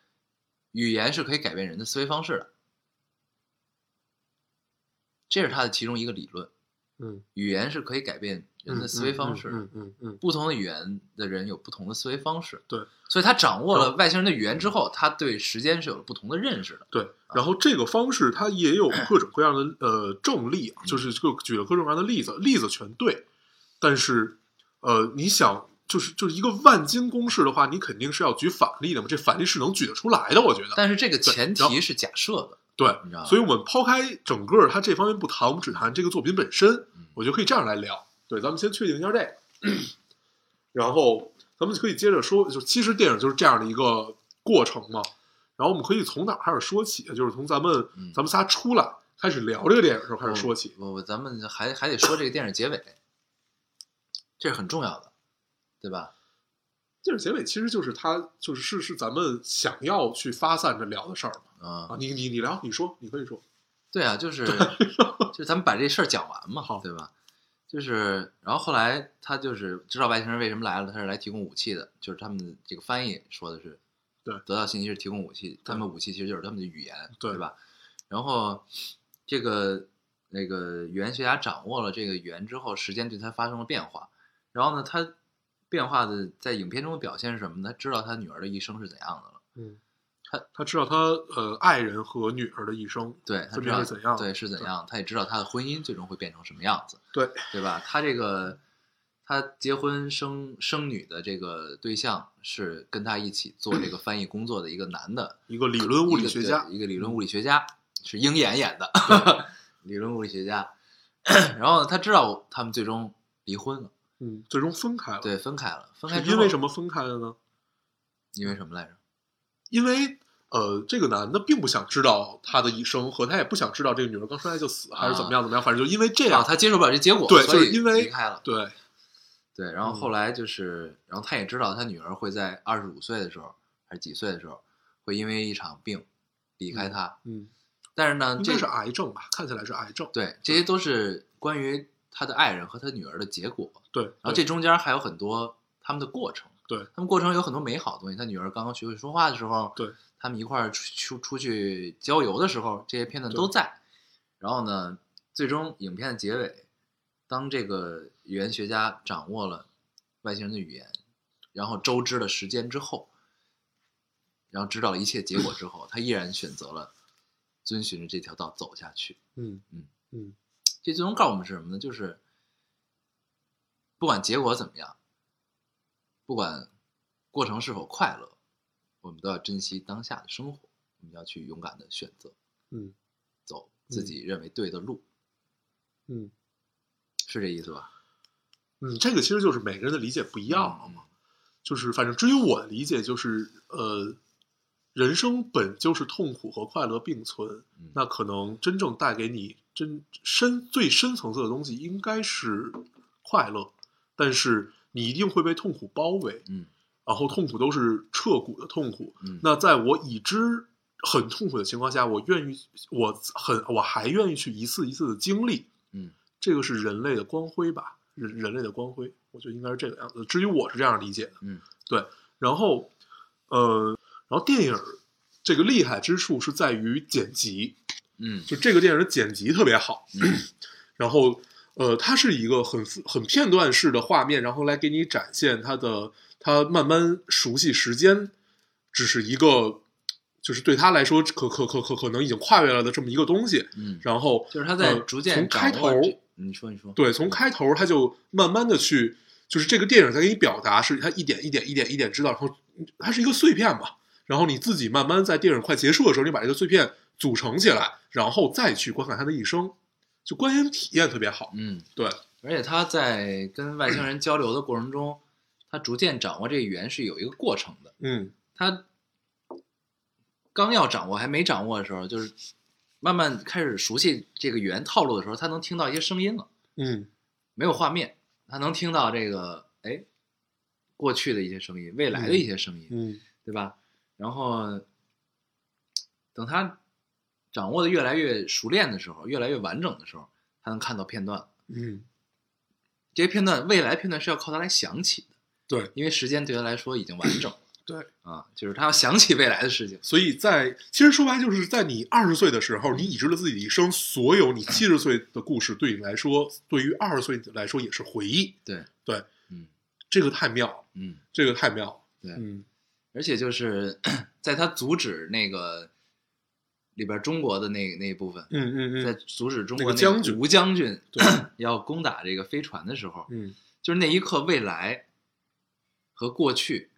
语言是可以改变人的思维方式的，这是它的其中一个理论。嗯，语言是可以改变人的思维方式的。嗯嗯嗯，不同的语言的人有不同的思维方式，对，所以他掌握了外星人的语言之后，他对时间是有了不同的认识的。对。然后这个方式它也有各种各样的呃 *clears throat* 正例啊，就是就举了各种各样的例子，例子全对，但是呃，你想。就是就是一个万金公式的话，你肯定是要举反例的嘛，这反例是能举得出来的，我觉得。但是这个前提是假设的，对所以我们抛开整个它这方面不谈，我们只谈这个作品本身嗯，我觉得可以这样来聊。对，咱们先确定一下这个，*clears throat* 然后咱们就可以接着说，就其实电影就是这样的一个过程嘛。然后我们可以从哪儿开始说起？就是从咱们、嗯咱们仨出来开始聊这个电影的时候开始说起。我我咱们还还得说这个电影结尾，这是很重要的，对吧？电影结尾其实就是他就是是是咱们想要去发散着聊的事儿嘛。啊，嗯，你你你聊，你说，你可以说。对啊，就是就是咱们把这事儿讲完嘛，好对吧？就是，然后后来他就是知道外星人为什么来了，他是来提供武器的，就是他们的这个翻译说的是，对得到信息是提供武器，他们武器其实就是他们的语言，对吧？然后这个那个语言学家掌握了这个语言之后，时间对他发生了变化，然后呢，他变化的在影片中的表现是什么呢？他知道他女儿的一生是怎样的了。嗯，他他知道他呃爱人和女儿的一生，对他知道是怎样对是怎样，他也知道他的婚姻最终会变成什么样子，对对吧？他这个他结婚生生女的这个对象是跟他一起做这个翻译工作的一个男的 *clears throat* 一个理论物理学家一个，一个理论物理学家是鹰眼演的 *laughs* 理论物理学家。*clears throat* 然后呢，他知道他们最终离婚了，嗯，最终分开了。对，分开了。分开是因为什么分开了呢？因为什么来着？因为呃，这个男的并不想知道他的一生，和他也不想知道这个女儿刚生来就死，还是怎么样怎么样，反正就因为这啊，样，他接受不了这结果，对所以就是因为离开了。对对，然后嗯后来就是，然后他也知道他女儿会在二十五岁的时候，还是几岁的时候，会因为一场病离开他。嗯，但是呢，这是癌症吧？看起来是癌症。对，这些都是关于他的爱人和他女儿的结果。对，然后这中间还有很多他们的过程，对他们过程有很多美好的东西。他女儿刚刚学会说话的时候，对，他们一块儿出出出去郊游的时候，这些片段都在。然后呢，最终影片的结尾，当这个语言学家掌握了外星人的语言，然后周知了时间之后，然后知道了一切结果之后，他依然选择了遵循着这条道走下去。嗯嗯嗯这最终告诉我们是什么呢？就是不管结果怎么样，不管过程是否快乐，我们都要珍惜当下的生活，我们要去勇敢的选择，嗯走自己认为对的路，嗯是这意思吧？嗯，这个其实就是每个人的理解不一样了嘛。就是反正至于我的理解，就是呃，人生本就是痛苦和快乐并存。嗯那可能真正带给你真深最深层次的东西，应该是快乐，但是你一定会被痛苦包围，嗯然后痛苦都是彻骨的痛苦。嗯，那在我已知很痛苦的情况下，我愿意，我很我还愿意去一次一次的经历，嗯这个是人类的光辉吧，人人类的光辉，我觉得应该是这个样子。至于我是这样理解的，嗯对。然后，呃，然后电影这个厉害之处是在于剪辑，嗯。就这个电影的剪辑特别好，嗯。*clears throat* 然后呃，它是一个很很片段式的画面，然后来给你展现它的它慢慢熟悉时间，只是一个就是对他来说可可可可可能已经跨越了的这么一个东西，嗯，然后就是他在呃逐渐从开头你说你说，对，从开头他就慢慢的去，就是这个电影在给你表达，是他一点一点一点一点知道，然后它是一个碎片嘛，然后你自己慢慢在电影快结束的时候，你把这个碎片组成起来，然后再去观看他的一生，就观影体验特别好。嗯，对，而且他在跟外星人交流的过程中，他逐渐掌握这个语言是有一个过程的。嗯。他刚要掌握还没掌握的时候，就是慢慢开始熟悉这个语言套路的时候，他能听到一些声音了，嗯。没有画面，他能听到这个哎过去的一些声音，未来的一些声音，嗯。对吧？然后等他掌握的越来越熟练的时候，越来越完整的时候，他能看到片段。嗯，这些片段，未来片段是要靠他来想起的，对因为时间对他来说已经完整了。*clears throat* 对啊，就是他要想起未来的事情。所以在其实说白就是在你二十岁的时候，你已知了自己的一生，所有你七十岁的故事，对你来说，对于二十岁来说也是回忆。对对，嗯这个太妙了，嗯，这个太妙了。对嗯而且就是 *clears throat* 在他阻止那个里边中国的那那一部分，嗯嗯嗯在嗯阻止中那国个将军吴将军对 *clears throat* 要攻打这个飞船的时候，嗯就是那一刻，未来和过去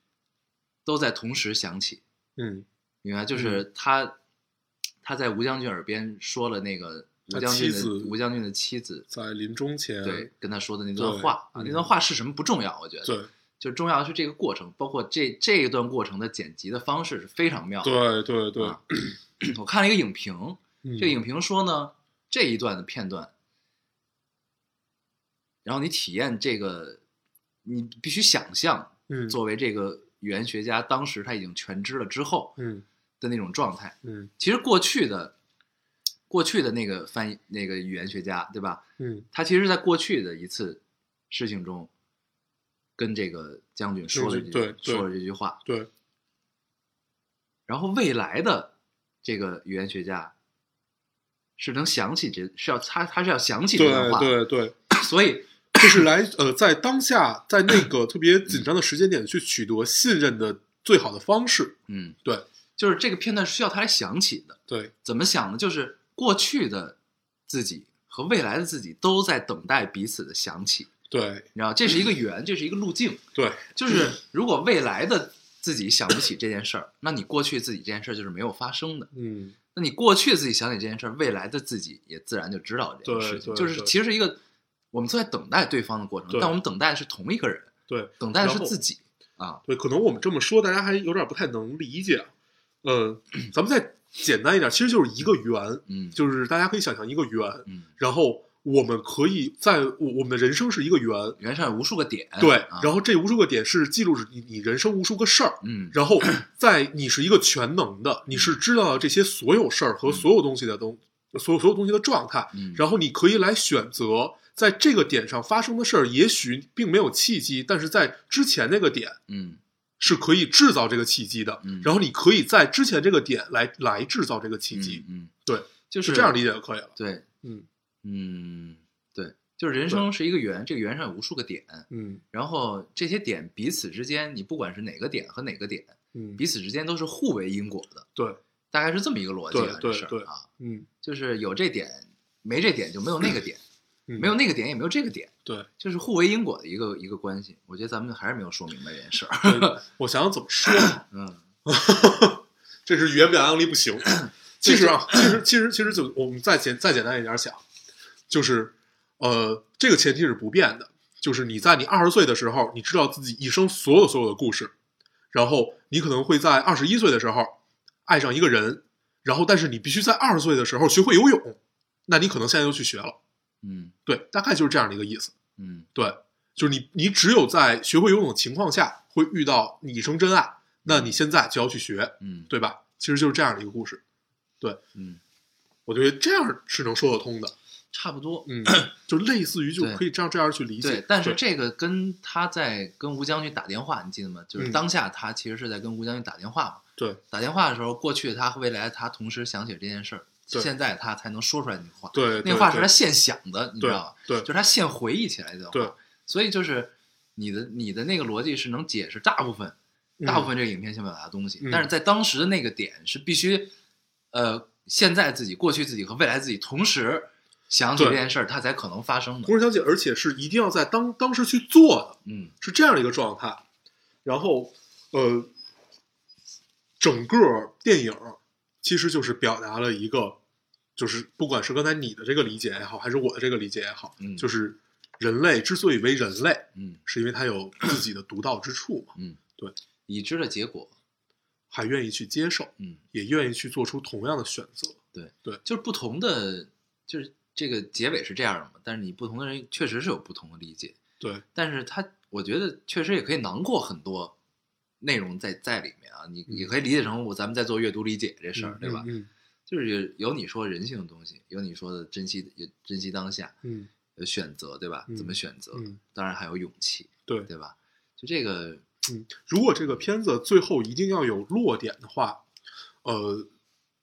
都在同时响起。嗯，明白？就是他他在吴将军耳边说了那个吴将军的吴将军的妻子在临终前，对跟他说的那段话啊，嗯那段话是什么不重要，我觉得，对就重要的是这个过程，包括这这一段过程的剪辑的方式是非常妙的。对对对啊，*clears throat* *clears throat* 我看了一个影评，嗯。这个影评说呢，这一段的片段，然后你体验这个，你必须想象嗯。作为这个语言学家当时他已经全知了之后嗯。的那种状态。嗯。其实过去的过去的那个翻译那个语言学家，对吧？嗯。他其实在过去的一次事情中，跟这个将军说了这对对说了这句话，对。然后未来的这个语言学家是能想起这是要他他是要想起这段对话，对对，所以就是来呃，在当下，在那个特别紧张的时间点去取得信任的最好的方式。嗯，对就是这个片段是需要他来想起的。对怎么想呢？就是过去的自己和未来的自己都在等待彼此的想起，对你知道，这是一个圆，这是一个路径。对就是如果未来的自己想不起这件事儿，那你过去自己这件事儿就是没有发生的。嗯那你过去自己想起这件事儿，未来的自己也自然就知道这件事情。就是其实是一个我们都在等待对方的过程，但我们等待的是同一个人，对等待的是自己啊。对，可能我们这么说，大家还有点不太能理解。嗯，咱们再简单一点，其实就是一个圆，嗯就是大家可以想象一个圆，嗯，然后我们可以在我我们的人生是一个圆，圆上有无数个点，对啊，然后这无数个点是记录着你你人生无数个事儿，嗯然后 *laughs* 在你是一个全能的，你是知道这些所有事儿和所有东西的东，所有所有东西的状态，嗯，然后你可以来选择在这个点上发生的事儿，也许并没有契机，但是在之前那个点嗯是可以制造这个契机的，嗯然后你可以在之前这个点来来制造这个契机，嗯，嗯对，就是这样理解就可以了。对，嗯嗯，对，就是人生是一个圆，这个圆上有无数个点，嗯然后这些点彼此之间，你不管是哪个点和哪个点，嗯，彼此之间都是互为因果的，对，大概是这么一个逻辑啊，对对这事儿啊，嗯就是有这点，没这点就没有那个点，嗯没有那个点也没有这个点，对。就是互为因果的一个一个关系。我觉得咱们还是没有说明白这件事儿。我想想怎么说呢，嗯 *laughs* 这是语言表达能力不行。其实啊，其实其实其实就我们再简再简单一点想，就是呃，这个前提是不变的，就是你在你二十岁的时候，你知道自己一生所有所有的故事，然后你可能会在二十一岁的时候爱上一个人，然后但是你必须在二十岁的时候学会游泳，那你可能现在就去学了。嗯对，大概就是这样的一个意思。嗯对，就是你你只有在学会游泳的情况下，会遇到你一生真爱，那你现在就要去学，嗯对吧？其实就是这样的一个故事。对嗯，我觉得这样是能说得通的，差不多。嗯，*clears throat* 就类似于就可以这样这样去理解。对，但是这个跟他在跟吴将军打电话，你记得吗？就是嗯当下他其实是在跟吴将军打电话嘛。对打电话的时候，过去他和未来他同时想起了这件事儿，现在他才能说出来那个话。对，那个话是他现想的，你知道吧？对就是他现回忆起来的话。对，所以就是你的你的那个逻辑是能解释大部分、嗯大部分这个影片想表达的东西，嗯但是在当时的那个点是必须，呃，现在自己、过去自己和未来自己同时想起这件事儿，它才可能发生的。同时想起，而且是一定要在当当时去做的，嗯是这样的一个状态。然后，呃，整个电影其实就是表达了一个，就是不管是刚才你的这个理解也好，还是我的这个理解也好，嗯就是人类之所以为人类，嗯是因为他有自己的独到之处嘛，嗯，对，已知的结果，还愿意去接受，嗯，也愿意去做出同样的选择。对对就是不同的，就是这个结尾是这样的嘛，但是你不同的人确实是有不同的理解，对，但是他我觉得确实也可以囊括很多内容在在里面啊，你嗯也可以理解成我咱们在做阅读理解这事儿，对吧？嗯就是有有你说人性的东西，有你说的珍惜，也珍惜当下，嗯有选择，对吧？嗯怎么选择？嗯，当然还有勇气，对对吧？就这个嗯，如果这个片子最后一定要有落点的话，呃，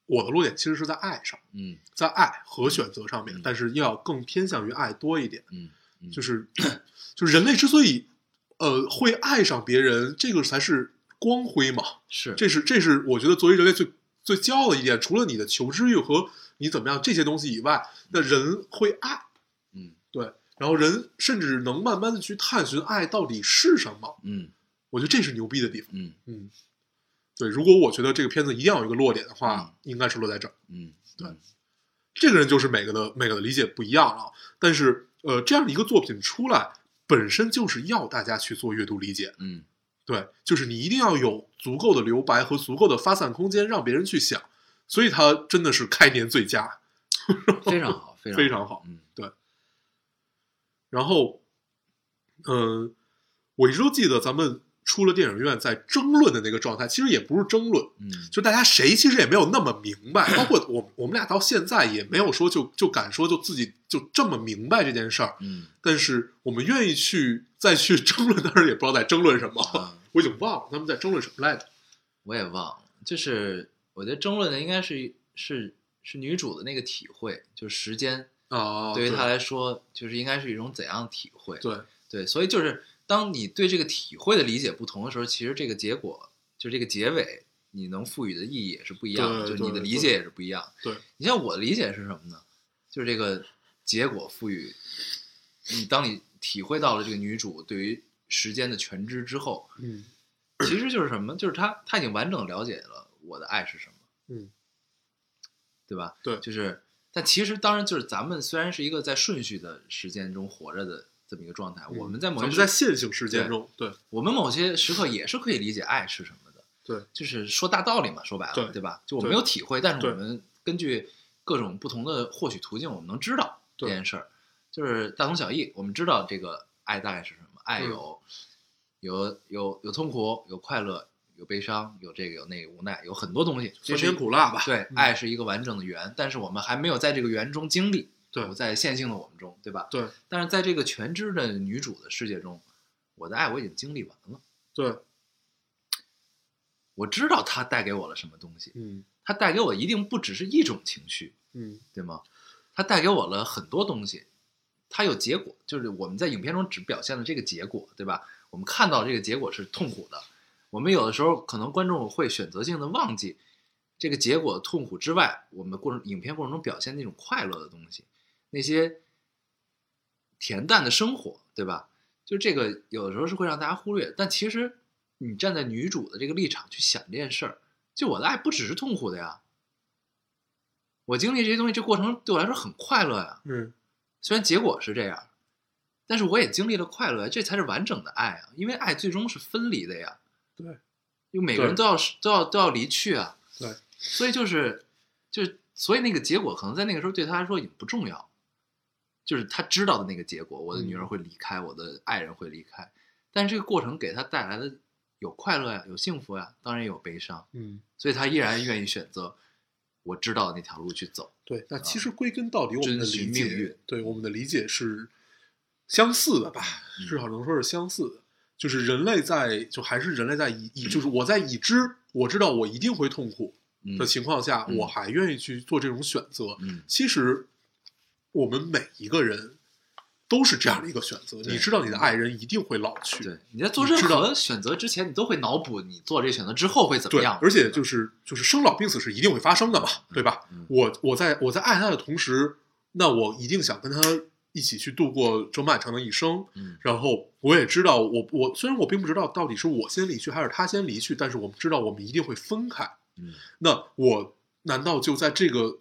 我的落点其实是在爱上，嗯在爱和选择上面，嗯但是要更偏向于爱多一点。嗯嗯，就是 *coughs* 就是人类之所以呃会爱上别人，这个才是光辉嘛。是这是这是我觉得作为人类最最骄傲的一点，除了你的求知欲和你怎么样这些东西以外，那人会爱，嗯对，然后人甚至能慢慢的去探寻爱到底是什么。嗯我觉得这是牛逼的地方。嗯嗯，对，如果我觉得这个片子一定要有一个落点的话，嗯应该是落在这儿。嗯，对嗯这个人就是每个的每个的理解不一样啊，但是呃，这样的一个作品出来，本身就是要大家去做阅读理解。嗯对，就是你一定要有足够的留白和足够的发散空间，让别人去想。所以它真的是开年最佳，非常好，*laughs* 非常非常好。嗯对然后，嗯、我一直都记得咱们出了电影院在争论的那个状态，其实也不是争论，嗯就大家谁其实也没有那么明白，包括我我们俩到现在也没有说就就敢说就自己就这么明白这件事儿，嗯但是我们愿意去再去争论，当然也不知道在争论什么，啊，我已经忘了他们在争论什么来着。我也忘了，就是我觉得争论的应该是是是女主的那个体会，就是时间哦，对于她来说，就是应该是一种怎样的体会？对对，所以就是当你对这个体会的理解不同的时候，其实这个结果就这个结尾，你能赋予的意义也是不一样的，就是你的理解也是不一样。对，你像我的理解是什么呢？就是这个结果赋予你，当你体会到了这个女主对于时间的全知之后，嗯其实就是什么？就是她她已经完整了解了我的爱是什么，嗯，对吧？对就是，但其实当然就是咱们虽然是一个在顺序的时间中活着的这么一个状态，我们在某些时在线性时间中，对我们某些时刻也是可以理解爱是什么的，对，就是说大道理嘛，说白了，对吧？就我们没有体会，但是我们根据各种不同的获取途径，我们能知道这件事儿，就是大同小异。我们知道这个爱大概是什么，爱嗯有、有有有痛苦，有快乐，有悲伤，有这个有那个无奈，有很多东西。这酸是甜苦辣吧，对，嗯爱是一个完整的圆，但是我们还没有在这个圆中经历，对不在线性的我们中，对吧？对但是在这个全知的女主的世界中，我的爱我已经经历完了。对，我知道它带给我了什么东西，嗯它带给我一定不只是一种情绪，嗯对吗？它带给我了很多东西，它有结果，就是我们在影片中只表现了这个结果，对吧？我们看到这个结果是痛苦的，我们有的时候可能观众会选择性的忘记这个结果痛苦之外，我们过程影片过程中表现那种快乐的东西，那些恬淡的生活，对吧？就这个有的时候是会让大家忽略，但其实你站在女主的这个立场去想这件事儿，就我的爱不只是痛苦的呀，我经历这些东西，这过程对我来说很快乐呀。嗯虽然结果是这样，但是我也经历了快乐，这才是完整的爱啊！因为爱最终是分离的呀，对因为每个人都要都要都要离去啊，对，所以就是就是所以那个结果可能在那个时候对他来说已经不重要，就是他知道的那个结果，我的女儿嗯会离开，我的爱人会离开，但是这个过程给他带来的有快乐呀，有幸福呀，当然也有悲伤，嗯，所以他依然愿意选择我知道的那条路去走。对。那其实归根到底，我们的理命运解，对我们的理解是相似的吧？嗯至少能说是相似的。就是人类在，就还是人类在已已，*clears throat* 就是我在已知我知道我一定会痛苦嗯的情况下，嗯我还愿意去做这种选择。嗯其实我们每一个人都是这样的一个选择。你知道你的爱人一定会老去，对，你在做任何选择之前，你都会脑补你做这个选择之后会怎么对，样，而且就是就是生老病死是一定会发生的嘛，对吧？嗯我我在我在爱他的同时，那我一定想跟他一起去度过这漫长的一生。嗯然后我也知道，我我虽然我并不知道到底是我先离去还是他先离去，但是我们知道我们一定会分开。嗯那我难道就在这个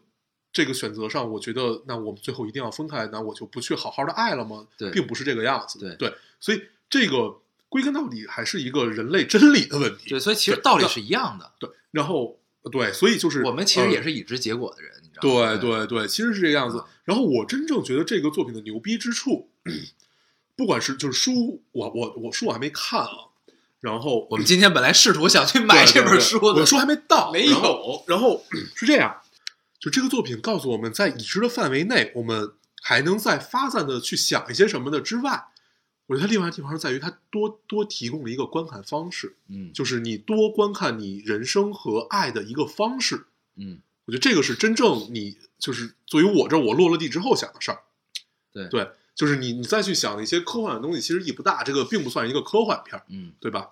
这个选择上，我觉得那我们最后一定要分开，那我就不去好好的爱了吗？对并不是这个样子。对对，所以这个归根到底还是一个人类真理的问题。对，所以其实道理是一样的。对，然后对，所以就是我们其实也呃是已知结果的人，你知道吗？对对对，其实是这个样子啊。然后我真正觉得这个作品的牛逼之处，不管是就是书，我我我书我还没看啊。然后我们今天本来试图想去买这本书的，我书还没到，没有。然后是这样，就这个作品告诉我们在已知的范围内，我们还能在发散的去想一些什么的之外，我觉得它另外的地方是在于它多多提供了一个观看方式，嗯，就是你多观看你人生和爱的一个方式。嗯我觉得这个是真正你就是作为我这我落了地之后想的事儿。对对，就是你你再去想一些科幻的东西，其实意义不大，这个并不算一个科幻片儿，嗯，对吧？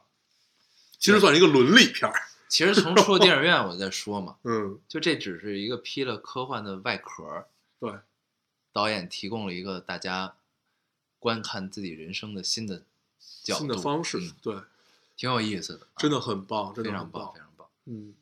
其实算一个伦理片儿。其实从出了电影院我在说嘛，*laughs* 嗯，就这只是一个披了科幻的外壳，对，导演提供了一个大家观看自己人生的新的角度、新的方式，嗯对，挺有意思的，真的很棒，真的非常棒，非常棒。嗯，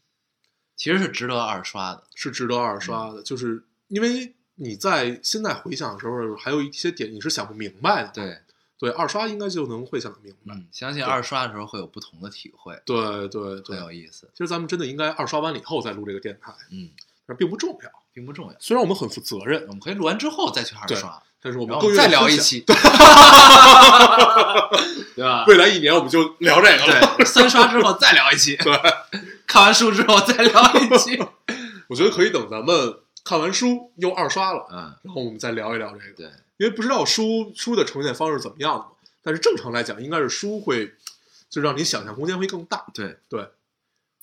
其实是值得二刷的。是值得二刷的，就是因为你在现在回想的时候，还有一些点你是想不明白的。对，对，二刷应该就能会想得明白。嗯，相信二刷的时候会有不同的体会，对对很，有意思。其实咱们真的应该二刷完了以后再录这个电台，嗯，但并不重要。并不重要，虽然我们很负责任我，们可以录完之后再去二刷，但是我们再。聊一期 *laughs* *laughs* 对吧？未来一年我们就聊这个了。对，三刷之后再聊一期，*laughs* 对，看完书之后再聊一期。我觉得可以等咱们看完书又二刷了，嗯，然后我们再聊一聊这个。对，因为不知道书书的呈现方式怎么样的嘛，但是正常来讲，应该是书会就让你想象空间会更大。对，对，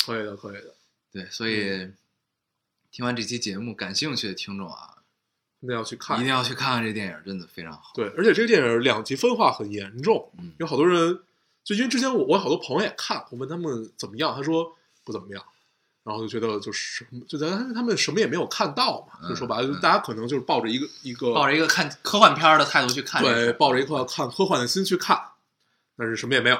可以的，可以的，对，所以听完这期节目，感兴趣的听众啊，一定要去看。一定要去看看这电影，真的非常好。对，而且这个电影两极分化很严重，嗯有好多人就因为之前我我好多朋友也看，我问他们怎么样，他说不怎么样。然后就觉得就是就咱他们什么也没有看到嘛，嗯就说白了，大家可能就是抱着一个一个抱着一个看科幻片儿的态度去看对，抱着一个看科幻的心去看，但是什么也没有。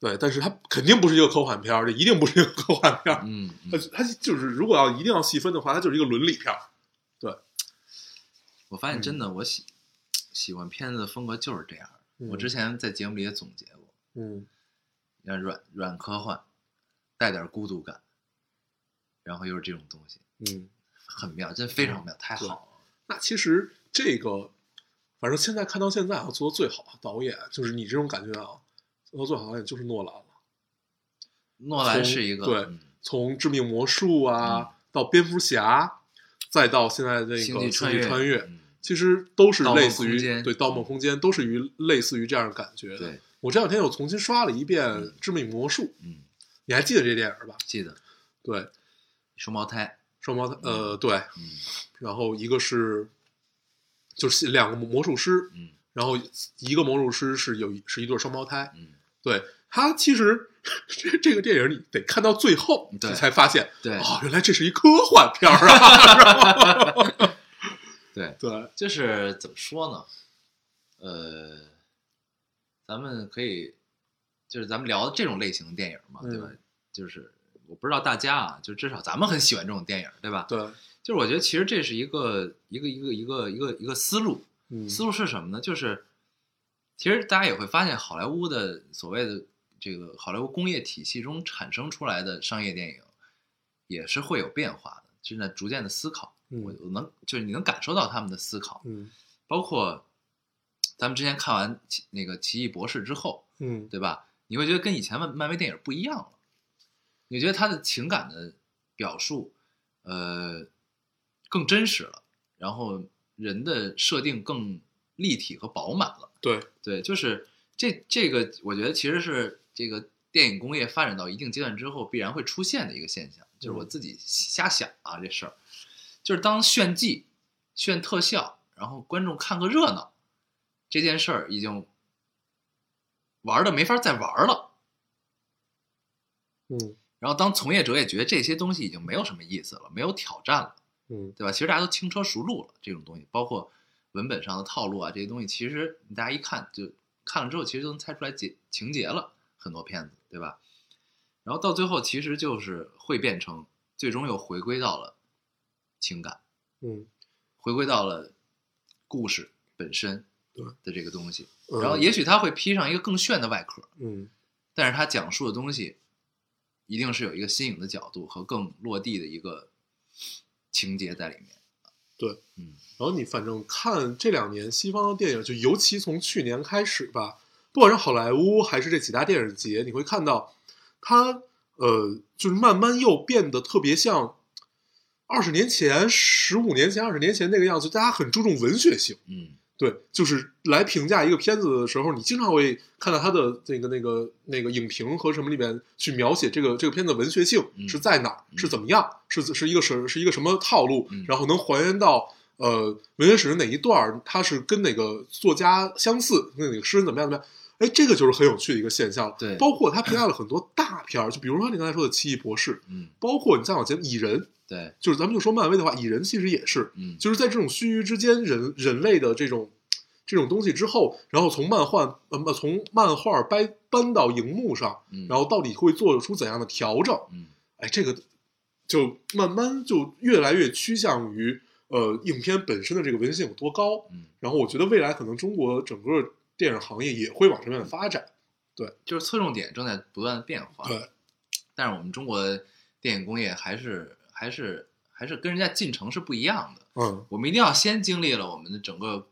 对，但是它肯定不是一个科幻片儿，这一定不是一个科幻片儿。嗯，它嗯它就是如果要一定要细分的话，它就是一个伦理片儿。我发现真的，我喜喜欢片子的风格就是这样。嗯我之前在节目里也总结过，嗯要软软科幻，带点孤独感，然后又是这种东西，嗯，很妙，真非常妙，太好了。那其实这个，反正现在看到现在啊，做的最好的导演就是你这种感觉啊，做的最好的导演就是诺兰了。诺兰是一个对嗯从《致命魔术》啊、嗯到蝙蝠侠，再到现在这个《星际穿越，穿越，嗯其实都是类似于对《盗梦空间》都是于类似于这样的感觉的。对，我这两天又重新刷了一遍《嗯致命魔术》，嗯，你还记得这电影吧？记得对，双胞胎，双胞胎，呃，对，嗯然后一个是就是两个魔术师，嗯然后一个魔术师是有一是一对双胞胎。嗯，对他其实 *laughs* 这这个电影你得看到最后，你才发现对哦，原来这是一科幻片儿啊！*laughs* *laughs* 对，对，就是怎么说呢？呃，咱们可以，就是咱们聊这种类型的电影嘛，对吧？嗯就是我不知道大家啊，就至少咱们很喜欢这种电影，对吧？对，就是我觉得其实这是一个一个一个一个一个一个思路，嗯，思路是什么呢？就是其实大家也会发现，好莱坞的所谓的这个好莱坞工业体系中产生出来的商业电影，也是会有变化的，正在逐渐的思考。嗯我我能就是你能感受到他们的思考，嗯包括咱们之前看完奇那个《奇异博士》之后，嗯对吧？你会觉得跟以前漫漫威电影不一样了，你觉得他的情感的表述，呃，更真实了，然后人的设定更立体和饱满了。对，对，就是这这个，我觉得其实是这个电影工业发展到一定阶段之后必然会出现的一个现象，就是我自己瞎想啊，这事儿，就是当炫技、炫特效，然后观众看个热闹，这件事儿已经玩的没法再玩了。嗯然后当从业者也觉得这些东西已经没有什么意思了，没有挑战了，嗯对吧？其实大家都轻车熟路了，这种东西，包括文本上的套路啊，这些东西，其实大家一看就看了之后，其实都能猜出来节情节了，很多片子，对吧？然后到最后，其实就是会变成最终又回归到了情感，嗯，回归到了故事本身对的这个东西。嗯然后也许它会披上一个更炫的外壳，嗯但是它讲述的东西一定是有一个新颖的角度和更落地的一个情节在里面。对，嗯然后你反正看这两年西方的电影，就尤其从去年开始吧，不管是好莱坞还是这几大电影节，你会看到它呃，就是慢慢又变得特别像二十年前、十五年前、二十年前那个样子，大家很注重文学性，嗯对，就是来评价一个片子的时候，你经常会看到他的那个那个那个影评和什么里面去描写这个这个片子文学性嗯是在哪儿，嗯是怎么样，是是一个是是一个什么套路，嗯然后能还原到呃文学史的哪一段儿，它是跟哪个作家相似，跟哪个诗人怎么样怎么样。哎，这个就是很有趣的一个现象。对包括他评价了很多大片儿，就比如说你刚才说的《奇异博士》，嗯，包括你再往前，《蚁人》，对，就是咱们就说漫威的话，《蚁人》其实也是，嗯，就是在这种须臾之间，人人类的这种这种东西之后，然后从漫画呃从漫画搬搬到荧幕上，嗯，然后到底会做出怎样的调整？嗯哎，这个就慢慢就越来越趋向于呃影片本身的这个文学性有多高。嗯，然后我觉得未来可能中国整个电影行业也会往这边发展。对就是侧重点正在不断的变化。对，但是我们中国电影工业还是还是还是跟人家进程是不一样的。嗯，我们一定要先经历了我们的整个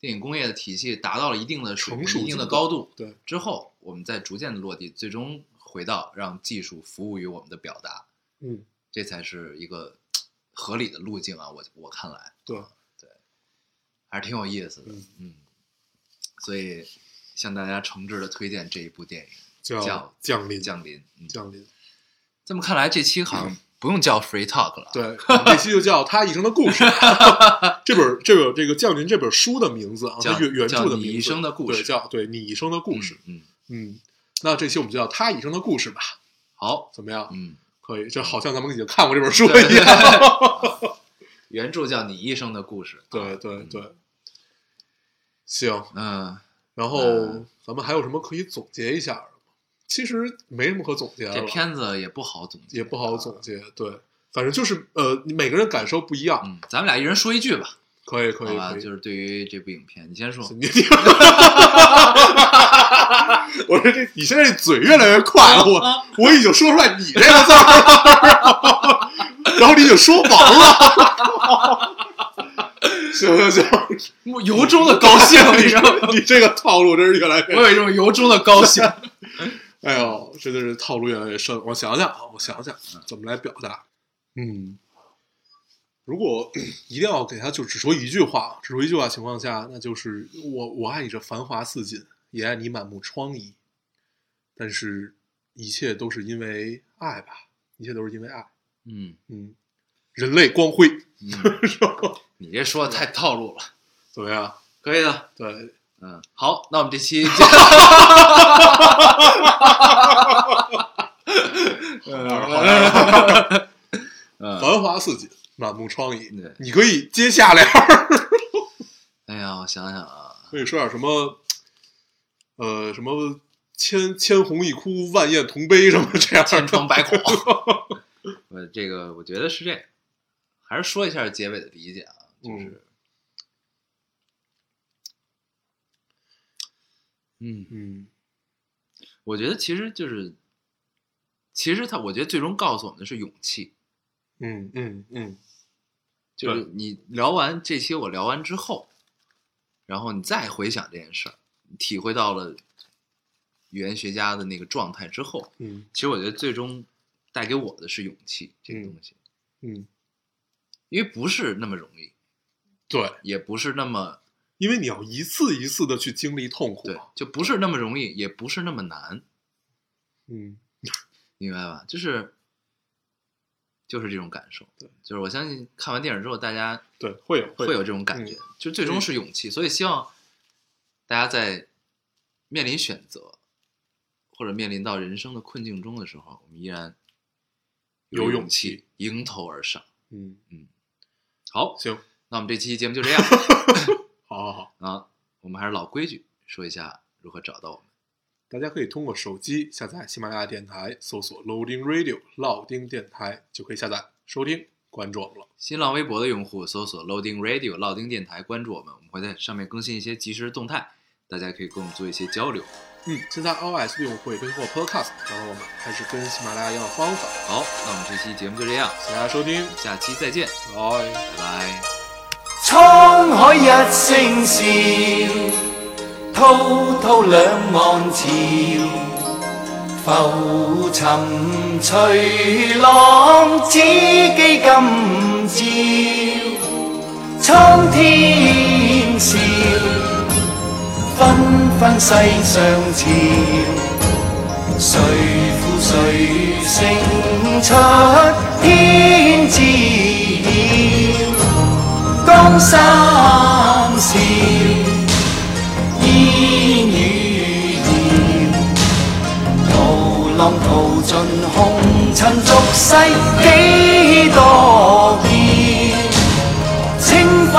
电影工业的体系达到了一定的水成熟平、一定的高度，对，之后我们再逐渐的落地，最终回到让技术服务于我们的表达，嗯，这才是一个合理的路径啊！我我看来对，还是挺有意思的，嗯嗯，所以向大家诚挚的推荐这一部电影叫叫降临，降临》。嗯，降临。这么看来，这期好像不用叫 Free Talk 了。*laughs* 对，*laughs* 这期就叫《他一生的故事》。*laughs* 这本这个这个《降临》这本书的名字啊，叫它原原著的名字，你一生的故事对，叫对你一生的故事。嗯，嗯，那这期我们就叫《他一生的故事》吧，好，怎么样？嗯，可以，这好像咱们已经看过这本书对一样。原著叫《你一生的故事》。对对对，行。嗯，然后嗯咱们还有什么可以总结一下的吗？其实没什么可总结的这，片子也不好总结，也不好总。结。对，反正就是呃，每个人感受不一样。嗯，咱们俩一人说一句吧，可以可以吧？可以，就是对于这部影片，你先说。你你，*laughs* 我说这你现在这嘴越来越快了，我我已经说出来你这个字儿了，然后你已经说完了。行 *laughs* 行行，我由衷的高兴，*laughs* 你知道吗？你这个套路真是越来越……我有一种由衷的高兴。*laughs* 哎呦，真的是套路越来越深。我想想啊，我想想怎么来表达。嗯，如果一定要给他就只说一句话，只说一句话情况下，那就是我我爱你这繁华似锦，也爱你满目疮痍。但是，一切都是因为爱吧，一切都是因为爱。嗯嗯，人类光辉，嗯，*laughs* 是吧？你这说的太套路了，怎么样？可以的。对，嗯，好，那我们这期 *laughs* 嗯，繁华似锦，满目疮痍。对你可以接下联儿。*laughs* 哎呀，我想想啊，可以说点什么，呃，什么千千红一哭，万艳同悲什么这样千的。疮百孔。*laughs* 我这个我觉得是这样，还是说一下结尾的理解啊，就是，嗯，嗯。我觉得其实就是，其实他，我觉得最终告诉我们的是勇气，嗯嗯嗯，就是你聊完这期，我聊完之后，然后你再回想这件事儿，体会到了语言学家的那个状态之后，嗯其实我觉得最终带给我的是勇气这个东西，嗯，因为不是那么容易，对，也不是那么因为你要一次一次的去经历痛苦对。，就不是那么容易，也不是那么难，嗯 *laughs* 明白吧？就是就是这种感受，对，就是我相信看完电影之后，大家对，会有会有这种感觉，就最终是勇气。所以希望大家在面临选择或者面临到人生的困境中的时候，我们依然有勇气迎头而上。嗯嗯，好，行，那我们这期节目就这样 *laughs* 好好好，啊。我们还是老规矩，说一下如何找到我们。大家可以通过手机下载喜马拉雅电台，搜索 Loading Radio 老丁电台就可以下载收听，关注我们了。新浪微博的用户搜索 Loading Radio 老丁电台，关注我们，我们会在上面更新一些即时动态，大家可以跟我们做一些交流。嗯，现在 iOS 的用户也可以通过 Podcast 找到我们，还是跟喜马拉雅一样的方法。好，那我们这期节目就这样，谢谢大家收听，下期再见，拜。拜拜。沧海一聲笑，滔滔兩岸潮，浮沉隨浪，只记今朝。蒼天笑，纷纷世上潮。谁负谁胜出天知晓，江山笑，烟雨遥。涛浪淘尽红尘俗世几多变，清风